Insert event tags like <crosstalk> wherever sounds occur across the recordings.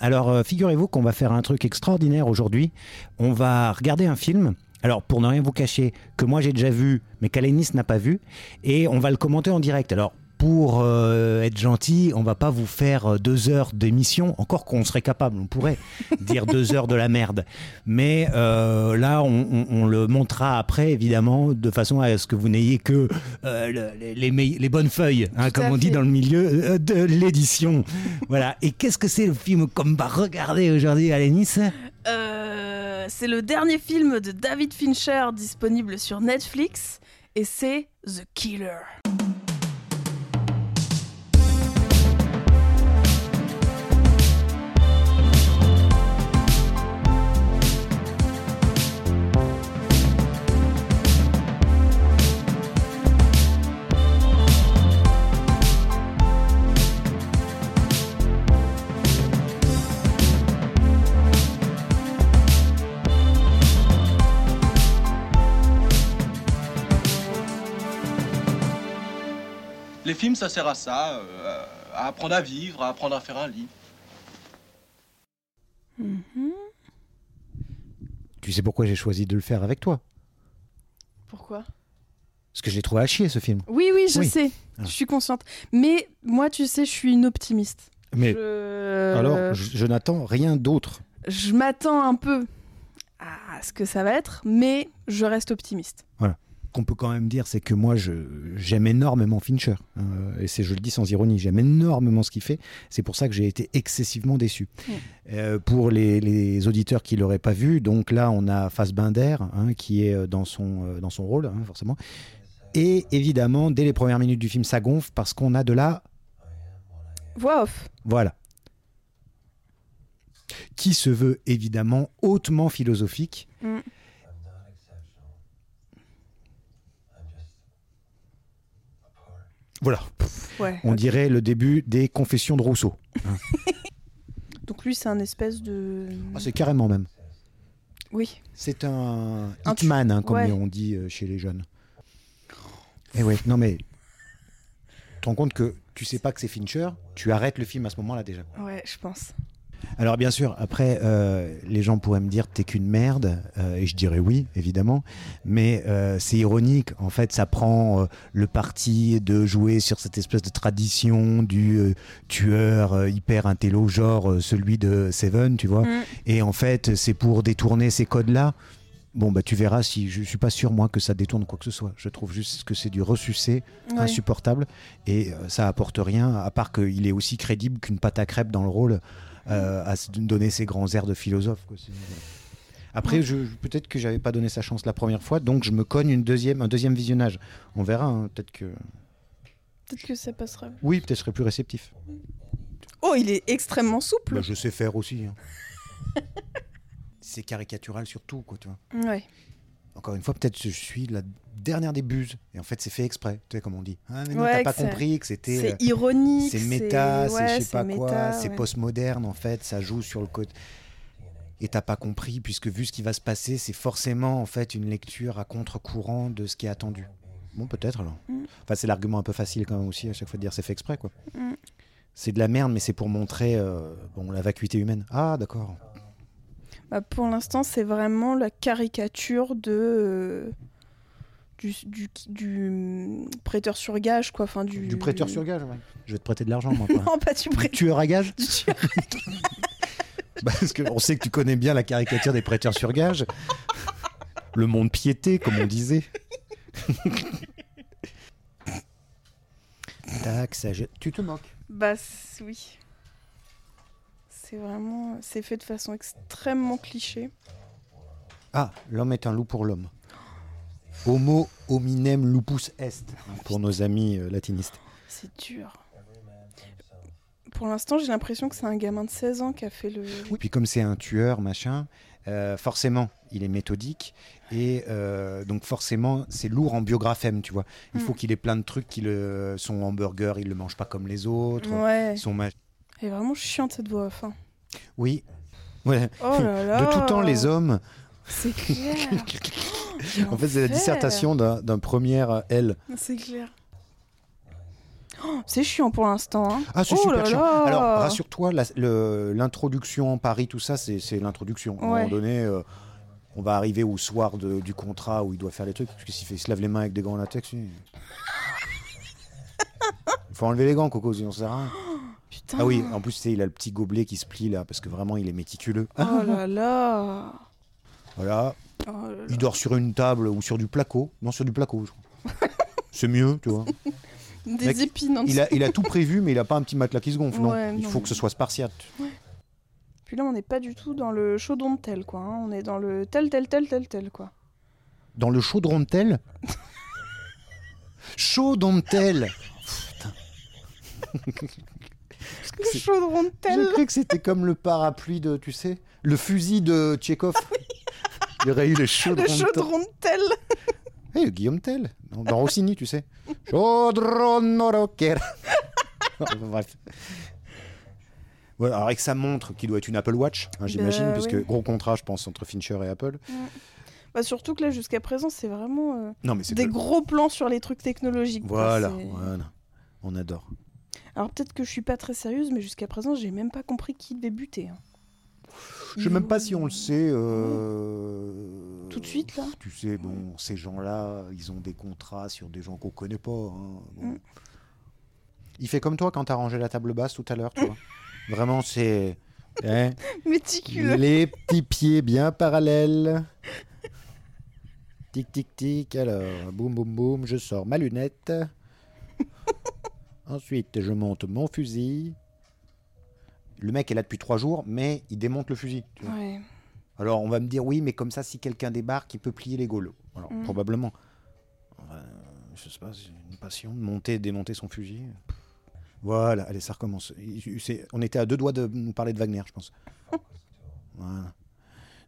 Alors, euh, figurez-vous qu'on va faire un truc extraordinaire aujourd'hui. On va regarder un film. Alors, pour ne rien vous cacher, que moi j'ai déjà vu, mais qu'Alénis n'a pas vu, et on va le commenter en direct. Alors, pour euh, être gentil, on va pas vous faire euh, deux heures d'émission, encore qu'on serait capable, on pourrait <laughs> dire deux heures de la merde. Mais euh, là, on, on- on le montrera après, évidemment, de façon à ce que vous n'ayez que euh, le- les, les meille- les bonnes feuilles, hein, comme on dit dans le milieu euh, de l'édition. voilà. Et qu'est-ce que c'est le film qu'on va regarder aujourd'hui, Alénis? Euh, c'est le dernier film de David Fincher disponible sur Netflix et c'est The Killer. Ça sert à ça, euh, à apprendre à vivre, à apprendre à faire un lit. Mhm. Tu sais pourquoi j'ai choisi de le faire avec toi? Pourquoi? Parce que j'ai trouvé à chier ce film. Oui, oui, je Oui. sais. Ah. Je suis consciente. Mais moi, tu sais, je suis une optimiste. Mais Je- alors, je, je n'attends rien d'autre. je m'attends un peu à ce que ça va être, mais je reste optimiste. Qu'on peut quand même dire, c'est que moi, j'aime énormément Fincher. Euh, et c'est, je le dis sans ironie, j'aime énormément ce qu'il fait. C'est pour ça que j'ai été excessivement déçu. Euh, pour les, les auditeurs qui l'auraient pas vu, donc là, on a Fassbinder, hein, qui est euh, dans son, dans son rôle, hein, forcément. Et évidemment, dès les premières minutes du film, ça gonfle parce qu'on a de la... Voix off. Voilà. Qui se veut évidemment hautement philosophique. Mm. Voilà. Ouais. On dirait le début des confessions de Rousseau. <laughs> Donc lui, c'est un espèce de. Ah, c'est carrément même. Oui. C'est un hitman, hein, comme ouais. on dit euh, chez les jeunes. Et ouais, non mais. Tu te rends compte que tu sais pas que c'est Fincher, tu arrêtes le film à ce moment-là déjà. Ouais, je pense. Alors bien sûr, après, euh, les gens pourraient me dire t'es qu'une merde, euh, et je dirais oui, évidemment, mais euh, c'est ironique, en fait, ça prend le parti de jouer sur cette espèce de tradition du tueur hyper intello, genre celui de Seven, tu vois, Mm. et en fait, c'est pour détourner ces codes-là. Bon, bah tu verras si je suis pas sûr, moi, que ça détourne quoi que ce soit. Je trouve juste que c'est du ressucé Ouais. insupportable et ça apporte rien à part qu'il est aussi crédible qu'une pâte à crêpes dans le rôle euh, à se donner ses grands airs de philosophe. quoi. Après, je, peut-être que j'avais pas donné sa chance la première fois, donc je me cogne une deuxième, un deuxième visionnage. On verra, hein, peut-être que. Peut-être que ça passera. Oui, peut-être je serai plus réceptif. Oh, il est extrêmement souple. Bah, je sais faire aussi. hein. <laughs> C'est caricatural surtout, quoi, tu vois. Ouais. Encore une fois, peut-être je suis la dernière des buses. Et en fait, c'est fait exprès, tu sais, comme on dit. Ah, mais non, Ouais, t'as pas compris que c'était. C'est euh, ironique. C'est méta, c'est je sais pas quoi, c'est postmoderne en fait, ça joue sur le côté. Et t'as pas compris, puisque vu ce qui va se passer, c'est forcément en fait une lecture à contre-courant de ce qui est attendu. Bon, peut-être alors. Mm. Enfin, c'est l'argument un peu facile quand même aussi à chaque fois de dire c'est fait exprès quoi. Mm. C'est de la merde, mais c'est pour montrer euh, bon, la vacuité humaine. Ah, d'accord. Bah, pour l'instant, c'est vraiment la caricature de. euh, Du, du, du, hum, prêteur sur gage, quoi. Enfin, du... Du prêteur sur gage, ouais. Je vais te prêter de l'argent, moi. Quoi. <laughs> non, pas du Du prêteur. tueur à gage <laughs> Du tueur. <laughs> Parce qu'on sait que tu connais bien la caricature des prêteurs sur gage. Le monde piété, comme on disait. Tac, ça jette. Tu te moques. Bah oui. C'est vraiment... C'est fait de façon extrêmement cliché. Ah, l'homme est un loup pour l'homme. Homo hominem lupus est, pour nos amis euh, latinistes. C'est dur. Pour l'instant, j'ai l'impression que c'est un gamin de 16 ans qui a fait le... Oui, puis comme c'est un tueur, machin, euh, forcément, il est méthodique. Et euh, donc forcément, c'est lourd en biographème, tu vois. Il Mm. faut qu'il ait plein de trucs, qu'il, euh, son hamburger, il le mange pas comme les autres. Ouais. Son Elle est vraiment chiante cette voix off. hein. Oui. Ouais. Oh là là <laughs> De tout temps, les hommes. C'est clair <laughs> En fait, c'est la dissertation d'un premier euh, L. C'est clair. C'est chiant pour l'instant. hein. Ah, c'est Oh super là chiant. là. Alors, rassure-toi, l'introduction en Paris, tout ça, c'est l'introduction. À un Ouais. moment donné, euh, on va arriver au soir de- du contrat où il doit faire les trucs. Parce que s'il se lave les mains avec des gants en latex, <laughs> il faut enlever les gants, Coco, sinon ça sert à rien. Putain. Ah oui, en plus, il a le petit gobelet qui se plie là, parce que vraiment, il est méticuleux. Oh là là. Voilà. Oh là là. Il dort sur une table ou sur du placo. Non, sur du placo, je crois. C'est mieux, tu vois. <laughs> Des Mec, épines en Il a, il a tout prévu, mais il a pas un petit matelas qui se gonfle. non. Il faut que ce soit spartiate. Puis là, on n'est pas du tout dans le chaudron de tel, quoi. hein. On est dans le tel, tel, tel, tel, tel, quoi. Dans le chaudron de tel? <laughs> Chaudron de tel <laughs> Le chaudron de tel. J'ai cru que c'était comme le parapluie de, tu sais, le fusil de Tchekhov. <laughs> Il y aurait eu le chaudron Le chaudron de tel. Eh, Guillaume Tell, dans, Rossini, tu sais. Chaudron rocker. <laughs> Bref. Voilà, alors avec sa montre qui doit être une Apple Watch, hein, j'imagine, Bah, puisque oui. gros contrat, je pense, entre Fincher et Apple. Bah, surtout que là, jusqu'à présent, c'est vraiment euh, Non, mais des de- gros plans sur les trucs technologiques. Voilà, voilà. On adore. Alors peut-être que je suis pas très sérieuse, mais jusqu'à présent, j'ai même pas compris qui devait buter. hein. Je sais même pas si on le sait. euh, Tout de suite, là Tu sais, bon, ces gens-là, ils ont des contrats sur des gens qu'on connaît pas. hein, bon. Mm. Il fait comme toi quand t'as rangé la table basse tout à l'heure, tu vois. <laughs> Vraiment, c'est. hein, Méticuleux. les petits pieds bien parallèles. Tic, tic, tic. Alors, boum, boum, boum, je sors ma lunette. Ensuite, je monte mon fusil. Le mec est là depuis trois jours, mais il démonte le fusil. tu vois. Ouais. Alors on va me dire oui, mais comme ça, si quelqu'un débarque, il peut plier les gaulots. Alors Mm. probablement. Euh, je sais pas, c'est une passion de monter, et démonter son fusil. Voilà, allez, ça recommence. On était à deux doigts de nous parler de Wagner, je pense. <laughs> Voilà.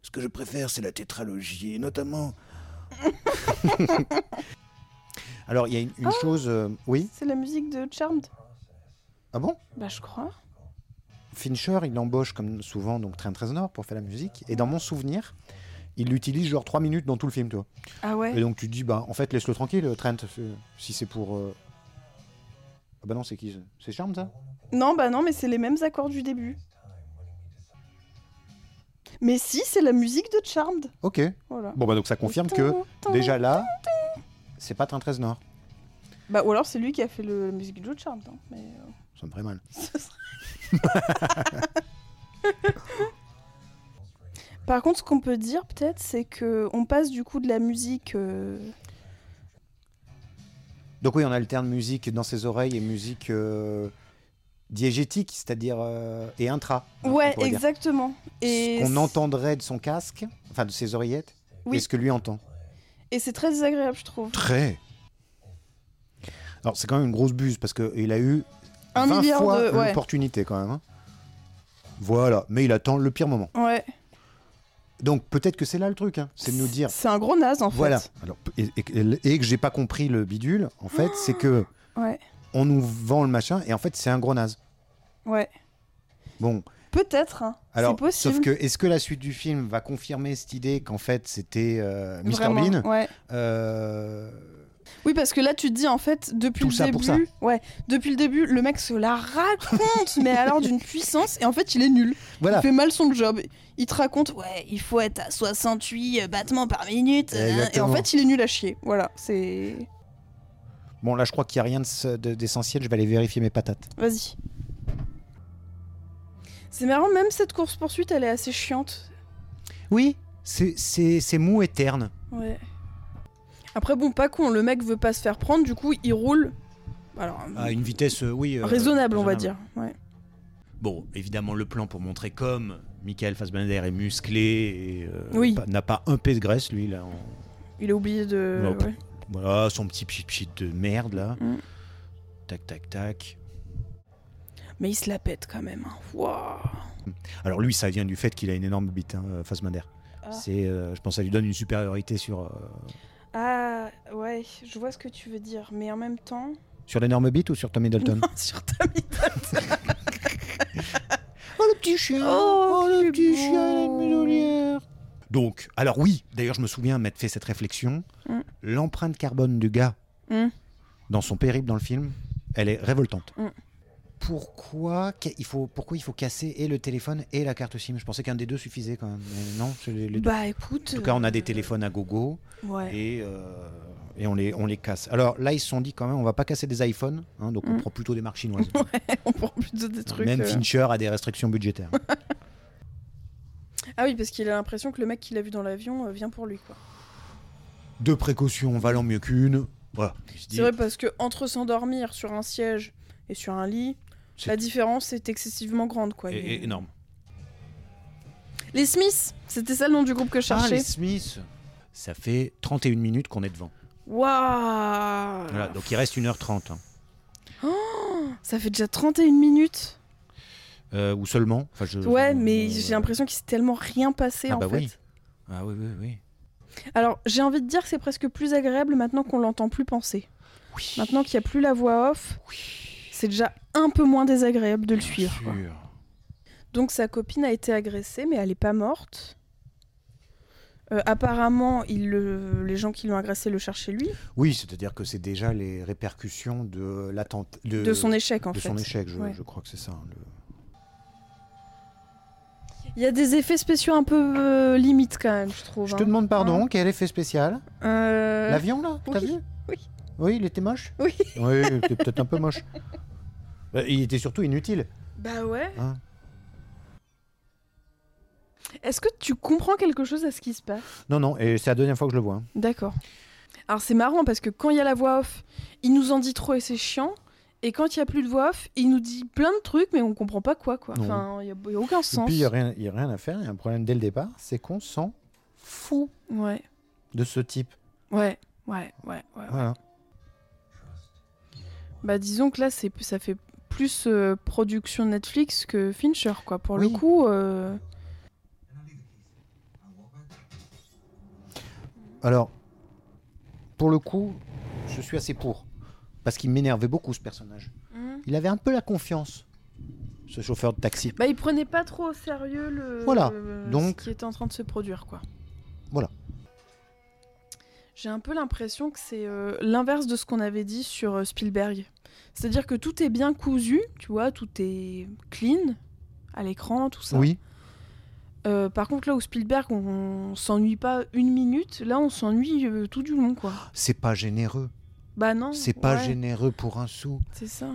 Ce que je préfère, c'est la tétralogie, et notamment. <laughs> Alors il y a une, une chose, euh, oui. C'est la musique de Charmed Ah bon? Bah, je crois. Fincher, il l'embauche comme souvent donc Train 13 Nord pour faire la musique. Et dans mon souvenir, il l'utilise genre 3 minutes dans tout le film, tu vois. Ah ouais? Et donc tu te dis, bah en fait, laisse-le tranquille, Trent, euh, si c'est pour. euh, Ah bah non, c'est qui C'est Charme ça? Non, bah non, mais c'est les mêmes accords du début. Mais si, c'est la musique de Charmed. Ok. Voilà. Bon bah donc ça confirme que déjà là, c'est pas Train 13 Nord. Bah, ou alors c'est lui qui a fait le, la musique de Charmed. hein, mais, euh, Ça me ferait mal. <laughs> <laughs> Par contre, ce qu'on peut dire peut-être, c'est que on passe du coup de la musique. euh, Donc oui, on alterne musique dans ses oreilles et musique euh, diégétique, c'est-à-dire euh, et intra. hein, on Ouais, pourrait dire. exactement. Et Ce qu'on entendrait de son casque, enfin de ses oreillettes, Oui. et ce que lui entend? Et c'est très désagréable, je trouve. Très. Alors c'est quand même une grosse buse parce qu'il a eu Un 20 milliard fois de- ouais. l'opportunité quand même. hein. Voilà, mais il attend le pire moment. Ouais. Donc peut-être que c'est là le truc, hein, c'est de nous dire. C'est un gros naze en Voilà. fait. Alors, et, et- et que j'ai pas compris le bidule, en fait, c'est que Ouais. on nous vend le machin et en fait c'est un gros naze. Ouais. Bon, Peut-être. hein. alors c'est possible. sauf que est-ce que la suite du film va confirmer cette idée qu'en fait c'était euh, Mr Vraiment, Bean? Ouais. Euh, Oui, parce que là, tu te dis en fait, depuis Tout le ça début, pour ça. ouais, depuis le début, le mec se la raconte, <laughs> mais alors d'une puissance, et en fait, il est nul. Voilà. Il fait mal son job. Il te raconte, ouais, il faut être à 68 battements par minute, euh, et en fait, il est nul à chier. Voilà, c'est. Bon là je crois qu'il n'y a rien d'essentiel, je vais aller vérifier mes patates. Vas-y. C'est marrant, même cette course poursuite, elle est assez chiante. Oui, c'est- c'est c'est mou et terne. Ouais. Après, bon, pas con, le mec veut pas se faire prendre, du coup, il roule. Alors, À une vitesse, euh, oui. euh, raisonnable, on va dire. Ouais. Bon, évidemment, le plan pour montrer comme Michael Fassbender est musclé et euh, Oui. n'a pas un peu de graisse, lui, là. en- Il a oublié de. Ouais. Voilà, son petit pchit pchit de merde, là. Mm. Tac, tac, tac. Mais il se la pète quand même. hein. Waouh. Alors lui, ça vient du fait qu'il a une énorme bite, hein, euh, Fassbender. Ah. C'est, euh, je pense, que ça lui donne une supériorité sur, euh, Ah, ouais, je vois ce que tu veux dire. Mais en même temps. sur l'énorme bite ou sur Tom Middleton <laughs> sur ta. <laughs> Oh, le petit chien Oh, le qu'il est petit chien, il a une beau. muselière Donc, alors oui, d'ailleurs, je me souviens m'être fait cette réflexion. Mm. L'empreinte carbone du gars Mm. dans son périple dans le film, Elle est révoltante. Mm. Pourquoi, il faut, pourquoi il faut casser et le téléphone et la carte SIM? Je pensais qu'un des deux suffisait quand même. Mais non, c'est les, les deux. Bah écoute. En tout cas, on a des euh, téléphones à gogo Ouais. et, euh, et on, les, on les casse. Alors là, ils se sont dit quand même, on va pas casser des iPhones, hein, donc on Mm. prend plutôt des marques chinoises. <laughs> on prend plutôt des trucs. Même euh, Fincher a des restrictions budgétaires. <laughs> Ah oui, parce qu'il a l'impression que le mec qu'il a vu dans l'avion vient pour lui, quoi. Deux précautions valant mieux qu'une. Voilà. C'est vrai parce que entre s'endormir sur un siège et sur un lit, la différence est excessivement grande, quoi. é- énorme. Les Smiths, c'était ça le nom du groupe que je Ah, cherchais. les Smiths Ça fait 31 minutes qu'on est devant. Waouh Voilà, donc il reste 1h30. hein. Ça fait déjà 31 minutes. Euh, ou seulement. Enfin, je- Ouais, je- mais euh, j'ai l'impression qu'il s'est tellement rien passé Ah en bah fait. oui. Ah oui, oui, oui. Alors, j'ai envie de dire que c'est presque plus agréable maintenant qu'on l'entend plus penser. Oui. Maintenant qu'il n'y a plus la voix off, Oui. C'est déjà un peu moins désagréable de le Bien suivre. quoi. sûr. Donc sa copine a été agressée, mais elle n'est pas morte. Euh, apparemment, il le- les gens qui l'ont agressé le cherchent chez lui, Oui, c'est-à-dire que c'est déjà les répercussions de l'attente. De, de son échec en de fait. son échec, je, Ouais. je crois que c'est ça. hein, le- Il y a des effets spéciaux un peu euh, limites quand même, je trouve. Je te hein. demande pardon, quel effet spécial? Euh, L'avion là T'as oui, vu? oui. Oui, il était moche? Oui. Oui, il était peut-être un peu moche. <laughs> Bah, il était surtout inutile. Bah ouais. hein. Est-ce que tu comprends quelque chose à ce qui se passe? Non, non, et c'est la deuxième fois que je le vois. hein. D'accord. Alors c'est marrant parce que quand il y a la voix off, il nous en dit trop et c'est chiant. Et quand il y a plus de voix off, il nous dit plein de trucs mais on comprend pas quoi quoi. Non. Enfin, il y, a- aucun Et sens. puis, il n'y a, rien- il y a rien à faire, il y a un problème dès le départ, c'est qu'on s'en fout Ouais, de ce type. ouais, ouais, ouais, ouais. Voilà. Bah disons que là c'est ça fait plus euh, production Netflix que Fincher quoi. Pour le coup, euh, Alors, pour le coup, je suis assez pour. Parce qu'il m'énervait beaucoup ce personnage. Il avait un peu la confiance, ce chauffeur de taxi. bah il prenait pas trop au sérieux le Voilà, le- donc- ce qui était en train de se produire quoi. Voilà. J'ai un peu l'impression que c'est euh, l'inverse de ce qu'on avait dit sur euh, Spielberg. C'est-à-dire que tout est bien cousu, tu vois, tout est clean à l'écran, tout ça. Oui, Euh, par contre, là où Spielberg, on, on s'ennuie pas une minute, là on s'ennuie tout du long, quoi. c'est pas généreux. Bah non. C'est pas ouais, généreux pour un sou. C'est ça.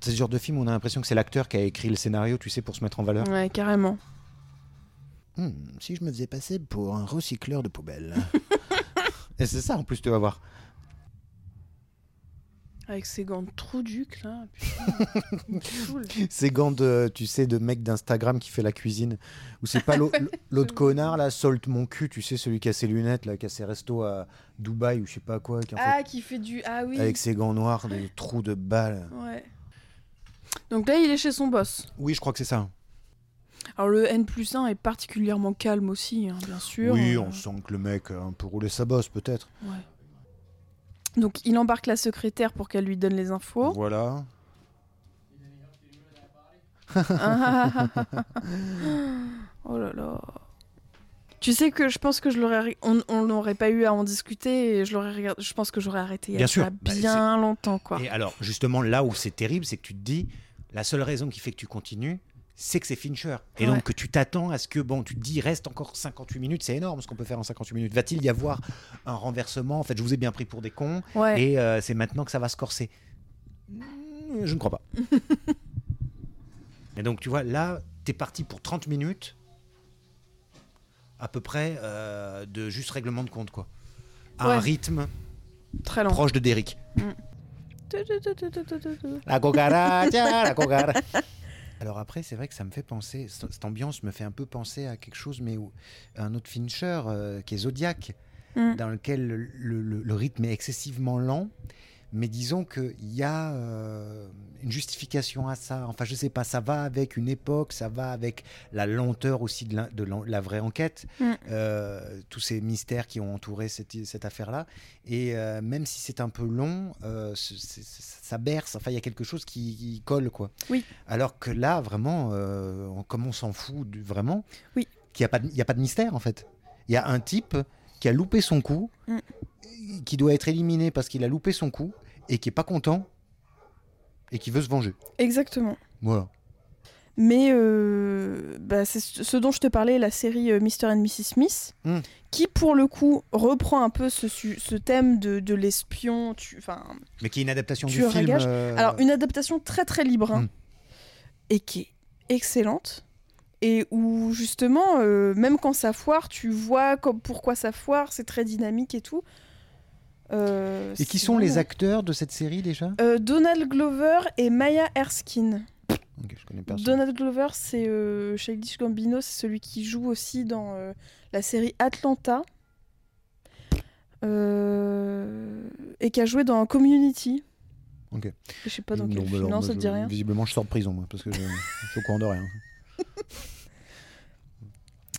C'est ce genre de film où on a l'impression que c'est l'acteur qui a écrit le scénario, tu sais, pour se mettre en valeur. Ouais, carrément. Hmm, si je me faisais passer pour un recycleur de poubelles. <laughs> Et c'est ça en plus, tu vas voir. Avec ses gants de trou duc, là. <laughs> Ces gants de, tu sais, de mec d'Instagram qui fait la cuisine. Ou c'est pas l'au- <laughs> l'autre connard là, Salt mon cul, tu sais, celui qui a ses lunettes là, qui a ses restos à Dubaï ou je sais pas quoi, qui en fait, Ah, qui fait du. Ah oui. avec ses gants noirs, des trous de balles. Ouais. Donc là, il est chez son boss. Oui, je crois que c'est ça. Alors le N plus 1 est particulièrement calme aussi, hein, bien sûr. Oui, Euh, on sent que le mec a un peu roulé sa bosse peut-être. ouais. Donc il embarque la secrétaire pour qu'elle lui donne les infos. Voilà. <laughs> oh là là. Tu sais que je pense que je l'aurais, on n'aurait pas eu à en discuter et je l'aurais. Je pense que j'aurais arrêté il y a Bien sûr. ça Bah, bien longtemps quoi. Et alors, justement, là où c'est terrible, c'est que tu te dis, la seule raison qui fait que tu continues, c'est que c'est Fincher. Et Ouais. donc que tu t'attends à ce que, bon, tu te dis, reste encore 58 minutes, c'est énorme ce qu'on peut faire en 58 minutes. Va-t-il y avoir un renversement? En fait, je vous ai bien pris pour des cons, Ouais. et euh, c'est maintenant que ça va se corser. Mm, Je ne crois pas. <laughs> et donc, tu vois, là, t'es parti pour 30 minutes, à peu près, euh, de juste règlement de compte, quoi. À Ouais. un rythme Très lent. proche de Derrick. La cucaracha, la cucaracha. Alors après, c'est vrai que ça me fait penser, cette ambiance me fait un peu penser à quelque chose, mais où, un autre Fincher euh, qui est Zodiac, Mm. dans lequel le, le- le rythme est excessivement lent, mais disons qu'il y a euh, une justification à ça. Enfin, je sais pas, ça va avec une époque, ça va avec la lenteur aussi de la, de l'en- la vraie enquête, Mm. euh, tous ces mystères qui ont entouré cette, cette affaire-là. Et euh, même si c'est un peu long, ça berce. Enfin, il y a quelque chose qui, qui colle, quoi. Oui. Alors que là, vraiment, comme on s'en fout du- vraiment, Oui. qu'il n'y a pas de mystère, en fait. Il y a un type qui a loupé son coup, Mm. qui doit être éliminé parce qu'il a loupé son coup et qui est pas content et qui veut se venger. Exactement. Voilà. Mais euh, bah, c'est ce dont je te parlais, la série euh, Mr. and Mrs. Smith, Hmm. qui pour le coup reprend un peu ce, thème de, de l'espion. Mais qui est une adaptation du film. euh, alors une adaptation très très libre hein, Hmm. et qui est excellente. Et où justement, euh, même quand ça foire, tu vois comme, pourquoi ça foire, c'est très dynamique et tout. Euh, Et qui sont les acteurs de cette série déjà? Euh, Donald Glover et Maya Erskine. Ok, je connais personne. Donald Glover, c'est euh, Childish Gambino, c'est celui qui joue aussi dans la série Atlanta. Et qui a joué dans Community. Ok. Je sais pas dans quel Non, bah film. Non, ça te dit rien. Visiblement, je sors de prison, moi, parce que je, je suis au courant de rien.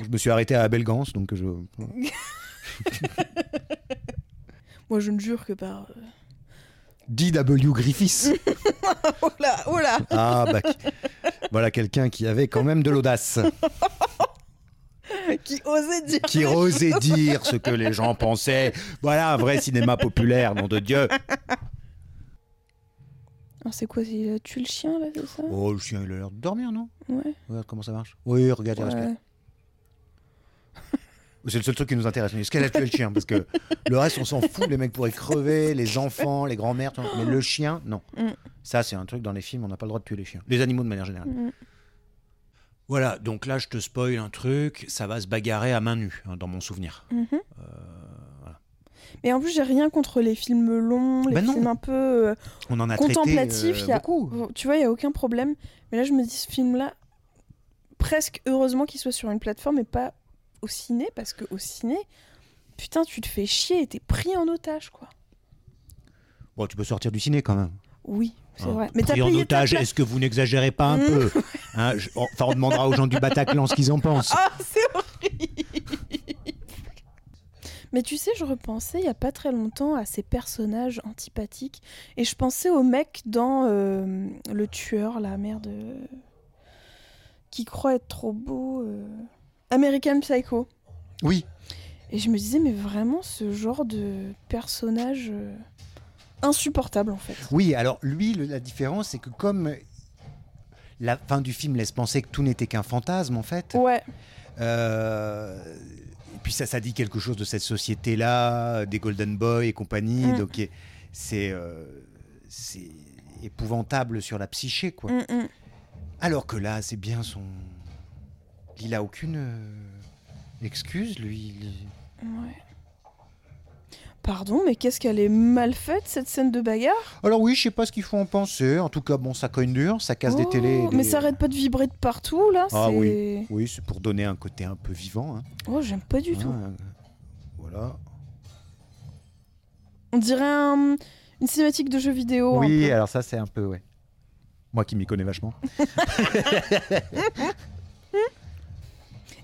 Je me suis arrêté à Belgance, donc je. <laughs> Moi, je ne jure que par. euh, D.W. Griffiths. Oh là, oh là Ah, bah. Voilà quelqu'un qui avait quand même de l'audace, <laughs> Qui osait dire. qui osait dire ce que les gens pensaient. Voilà un vrai cinéma populaire, nom de Dieu. Alors, c'est quoi Il a tué le chien, là, c'est ça? Oh, le chien, il a l'air de dormir, non? Ouais. Regarde comment ça marche. Oui, regarde, il respire. C'est le seul truc qui nous intéresse. Est-ce qu'elle a tué le chien? Parce que le reste, on s'en fout. Les mecs pourraient crever, les enfants, les grands-mères. tout- Mais le chien, non. Mm. Ça, c'est un truc dans les films, on n'a pas le droit de tuer les chiens. Les animaux de manière générale. Mm. Voilà, donc là, je te spoil un truc. Ça va se bagarrer à main nue, hein, dans mon souvenir. Mhm. Euh. Mais en plus, j'ai rien contre les films longs, les Bah films un peu. euh, On en a Contemplatif, traité il y a-. Tu vois, il y a aucun problème. Mais là, je me dis, ce film-là, presque heureusement qu'il soit sur une plateforme et pas au ciné, parce que au ciné, putain, tu te fais chier et t'es pris en otage, quoi. Bon, tu peux sortir du ciné quand même. Oui, c'est Hein. vrai. Mais t'as Pris en otage, est-ce que vous n'exagérez pas un Mm. peu <laughs> Hein, je- Enfin, on demandera aux gens du Bataclan ce qu'ils en pensent. Ah, c'est horrible Mais tu sais, je repensais il y a pas très longtemps à ces personnages antipathiques et je pensais au mec dans euh, Le Tueur, la merde, euh, qui croit être trop beau. euh, American Psycho. Oui, Et je me disais, mais vraiment, ce genre de personnage insupportable en fait. Oui, alors lui, le- la différence, c'est que comme la fin du film laisse penser que tout n'était qu'un fantasme, en fait, Ouais, euh, puis ça, ça dit quelque chose de cette société-là, des Golden Boy et compagnie, Mm. donc c'est euh, c'est épouvantable sur la psyché, quoi. Mm, mm. Alors que là, c'est bien son... Il a aucune euh, excuse, lui. il- ouais. Pardon, mais qu'est-ce qu'elle est mal faite cette scène de bagarre? Alors oui, je sais pas ce qu'il faut en penser. En tout cas, bon, ça cogne dur, ça casse des Oh, télés. Mais des- ça arrête pas de vibrer de partout là. Ah c'est- Oui, c'est pour donner un côté un peu vivant. hein. Oh, j'aime pas du Hein, tout. Voilà. On dirait un- une cinématique de jeu vidéo. oui, alors ça, c'est un peu, ouais. Moi qui m'y connais vachement. <laughs>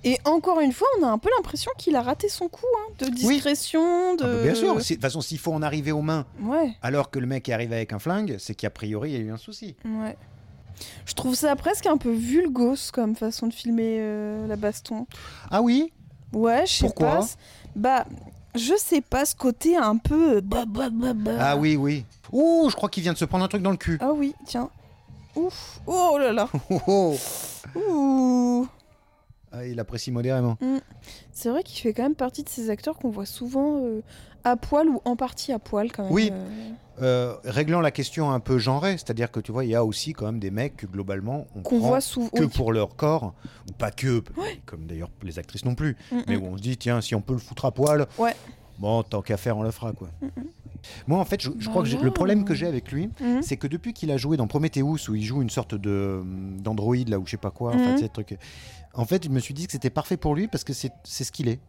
Et encore une fois, on a un peu l'impression qu'il a raté son coup hein, de discrétion, de. Ah bah, bien sûr. De toute façon, s'il faut en arriver aux mains Ouais, alors que le mec est arrivé avec un flingue, c'est qu'a priori, il y a eu un souci. ouais. Je trouve ça presque un peu vulgos comme façon de filmer euh, la baston. Ah oui? Ouais, je sais Pourquoi? pas. Bah, je sais pas, ce côté un peu. bah, bah, bah, bah. Ah oui, oui. Ouh, je crois qu'il vient de se prendre un truc dans le cul. Ah oui, tiens. Ouf. Oh là là. <laughs> Oh. Ouh. Ah, il apprécie modérément. C'est vrai qu'il fait quand même partie de ces acteurs qu'on voit souvent euh, à poil ou en partie à poil quand même. Oui. euh. Euh, réglant la question un peu genrée, c'est-à-dire que tu vois, il y a aussi quand même des mecs que globalement on Qu'on prend voit souvent. que pour leur corps, ou pas que, comme d'ailleurs les actrices non plus, Mm, mais mm. où on se dit, tiens, si on peut le foutre à poil, Ouais. bon, tant qu'à faire, on le fera, quoi. Moi, en fait, je, je crois que le problème que j'ai avec lui, Mhm. c'est que depuis qu'il a joué dans Prometheus, où il joue une sorte de d'androïde, là, ou je sais pas quoi, enfin, Mhm. tu sais, le truc. En fait, je me suis dit que c'était parfait pour lui parce que c'est ce qu'il est.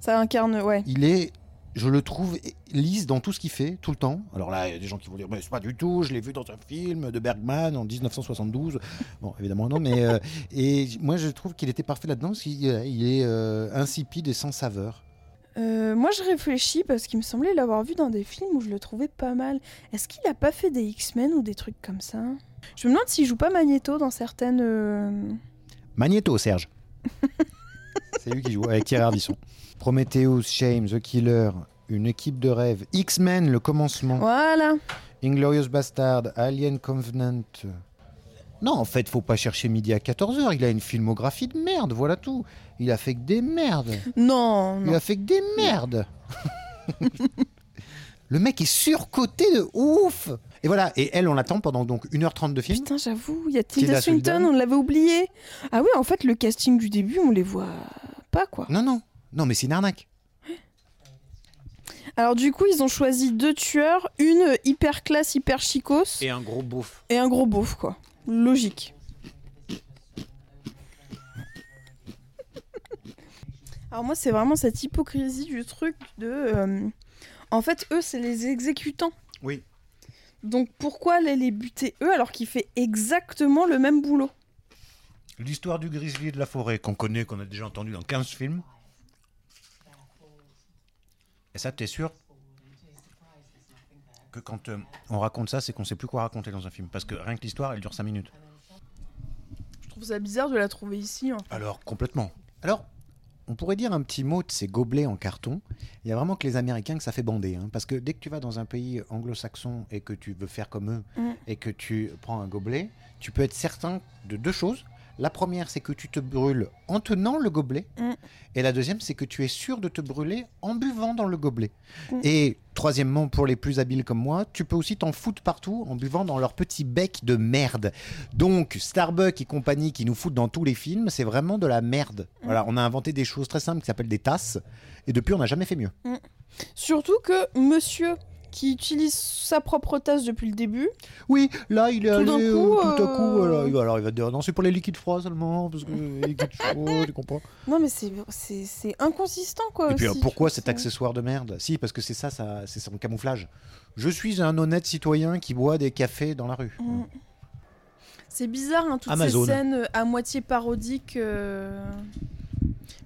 Ça incarne, ouais. Il est, je le trouve lisse dans tout ce qu'il fait, tout le temps. Alors là, il y a des gens qui vont dire, mais c'est pas du tout, je l'ai vu dans un film de Bergman en 1972. Bon, évidemment non, mais euh, et moi je trouve qu'il était parfait là-dedans, parce qu'il euh, il est euh, insipide et sans saveur. Euh, moi, je réfléchis parce qu'il me semblait l'avoir vu dans des films où je le trouvais pas mal. Est-ce qu'il a pas fait des X-Men ou des trucs comme ça? Je me demande s'il joue pas Magneto dans certaines. euh, Magnéto, Serge. <laughs> C'est lui qui joue avec Thierry Ardisson. Prometheus, Shame, The Killer, Une équipe de rêve, X-Men, le commencement, Voilà. Inglorious Bastard, Alien Covenant. Non, en fait, faut pas chercher midi à 14h. Il a une filmographie de merde, voilà tout. Il a fait que des merdes. Non, Il non. a fait que des merdes. <laughs> le mec est surcoté de ouf. Et voilà, et elle, on l'attend pendant donc 1h30 de film. Putain, j'avoue, il y a Tilda Tilda Swinton, Swinton. on l'avait oublié. Ah oui, en fait, le casting du début, on les voit pas, quoi. Non, non, non, mais c'est une arnaque. Alors du coup, ils ont choisi deux tueurs, une hyper classe, hyper chicos, Et un gros beauf. et un gros beauf, quoi. Logique. Alors moi, c'est vraiment cette hypocrisie du truc de... euh, En fait, eux, c'est les exécutants. Oui. Donc pourquoi aller les buter eux alors qu'il fait exactement le même boulot? L'histoire du grizzly de la forêt qu'on connaît, qu'on a déjà entendu dans 15 films. Et ça, t'es sûr que quand euh, on raconte ça, c'est qu'on sait plus quoi raconter dans un film? Parce que rien que l'histoire, elle dure 5 minutes. Je trouve ça bizarre de la trouver ici. Alors, complètement. Alors, on pourrait dire un petit mot de ces gobelets en carton. Il y a vraiment que les Américains que ça fait bander. hein. parce que dès que tu vas dans un pays anglo-saxon et que tu veux faire comme eux Mm. et que tu prends un gobelet, tu peux être certain de deux choses. La première, c'est que tu te brûles en tenant le gobelet. Mm. Et la deuxième, c'est que tu es sûr de te brûler en buvant dans le gobelet. Mm. Et troisièmement, pour les plus habiles comme moi, tu peux aussi t'en foutre partout en buvant dans leur petit bec de merde. Donc, Starbucks et compagnie qui nous foutent dans tous les films, c'est vraiment de la merde. Voilà, on a inventé des choses très simples qui s'appellent des tasses. Et depuis, on n'a jamais fait mieux. Surtout que monsieur qui utilise sa propre tasse depuis le début, Oui, là, il est Tout d'un allé coup, euh, tout à coup. euh, Alors, il va, alors, il va te dire non, c'est pour les liquides froids seulement, parce que les liquides <laughs> chauds, tu comprends. non mais c'est c'est c'est inconsistant quoi. Et puis, aussi, pourquoi cet accessoire de merde? Si, parce que c'est ça, ça c'est son camouflage. Je suis un honnête citoyen qui boit des cafés dans la rue. Mm. C'est bizarre hein, toutes Amazon. ces scènes euh, à moitié parodiques. euh,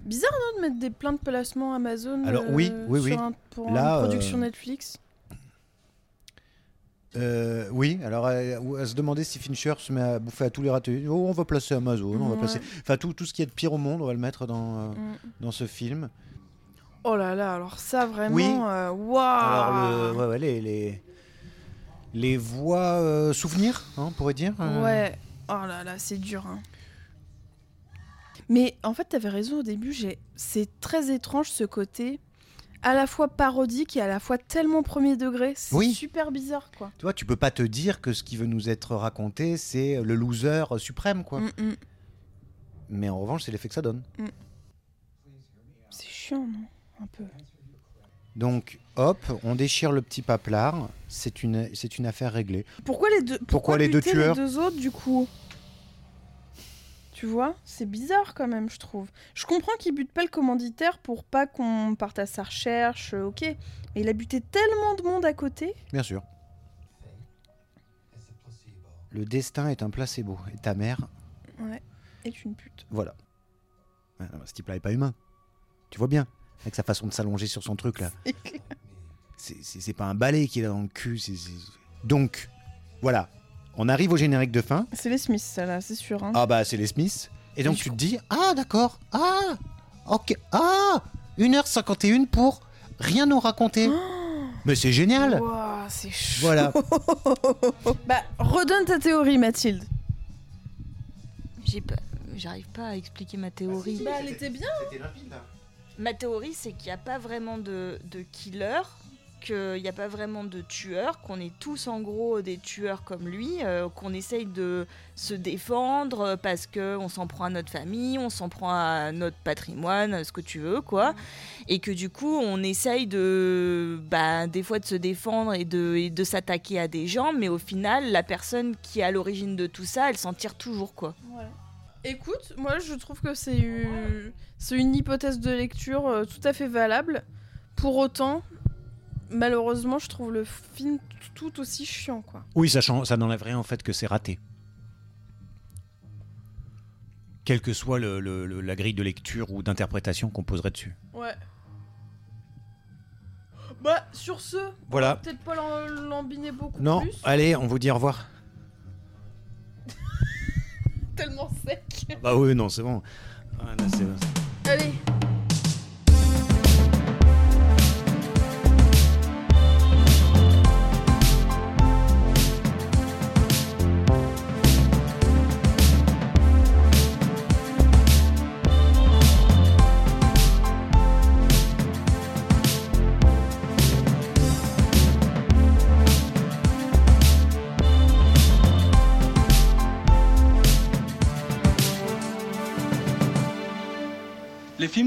Bizarre non de mettre des plein de placements Amazon. Alors, euh, oui, oui, sur oui. un- pour Là, une production euh, Netflix. Euh, oui, alors euh, à se demander si Fincher se met à bouffer à tous les ratés. Oh, on va placer Amazon, on va placer. Enfin, tout, tout ce qui est de pire au monde, on va le mettre dans, euh, Mm. dans ce film. Oh là là, alors ça vraiment. Oui. euh, Waouh. Alors, le- ouais, ouais, les, les, les voix euh, souvenirs, hein, on pourrait dire. euh. Ouais. Oh là là, c'est dur. hein. Mais en fait, t'avais raison au début. J'ai. C'est très étrange ce côté, à la fois parodique et à la fois tellement premier degré. C'est Oui. super bizarre, quoi. Tu vois, tu peux pas te dire que ce qui veut nous être raconté, c'est le loser suprême, quoi. Mm, mm. Mais en revanche, c'est l'effet que ça donne. C'est chiant, non? Un peu. Donc, hop, on déchire le petit paplard. C'est une, c'est une affaire réglée. Pourquoi les deux Pourquoi les deux tueurs les deux autres du coup? Tu vois, c'est bizarre quand même, je trouve. Je comprends qu'il bute pas le commanditaire pour pas qu'on parte à sa recherche, euh, ok. Mais il a buté tellement de monde à côté. Bien sûr. Le destin est un placebo. Et ta mère, Ouais. Est une pute. voilà. Non, Ce type-là est pas humain. Tu vois bien, avec sa façon de s'allonger sur son truc là. <laughs> C'est pas un balai qu'il a dans le cul. Donc, voilà. On arrive au générique de fin. C'est les Smiths, ça là, c'est sûr. Hein. Ah bah, c'est les Smiths. Et donc, tu te dis, ah d'accord, ah, ok, ah, 1h51 pour rien nous raconter. Mais c'est génial. Ouah, c'est chaud. Voilà. <laughs> Bah, redonne ta théorie, Mathilde. J'ai pas, j'arrive pas à expliquer ma théorie. Bah, elle était bien. Ma théorie, c'est qu'il n'y a pas vraiment de, de killer, qu'il n'y a pas vraiment de tueur, qu'on est tous en gros des tueurs comme lui, euh, qu'on essaye de se défendre parce que on s'en prend à notre famille, on s'en prend à notre patrimoine, ce que tu veux, quoi. Et que du coup, on essaye de, bah, des fois de se défendre et de, et de s'attaquer à des gens, mais au final, la personne qui est à l'origine de tout ça, elle s'en tire toujours, quoi. Écoute, moi je trouve que c'est une, une hypothèse de lecture euh, tout à fait valable. Pour autant, malheureusement, je trouve le film tout aussi chiant, quoi. Oui, ça, ça n'enlève rien en fait que c'est raté. Quelle que soit le- le- le- la grille de lecture ou d'interprétation qu'on poserait dessus. Ouais. Bah, sur ce, Voilà. peut-être pas l'embiner beaucoup Non, plus. allez, on vous dit au revoir. <laughs> Tellement sec. Bah oui, non, c'est bon. Ah, là, Allez.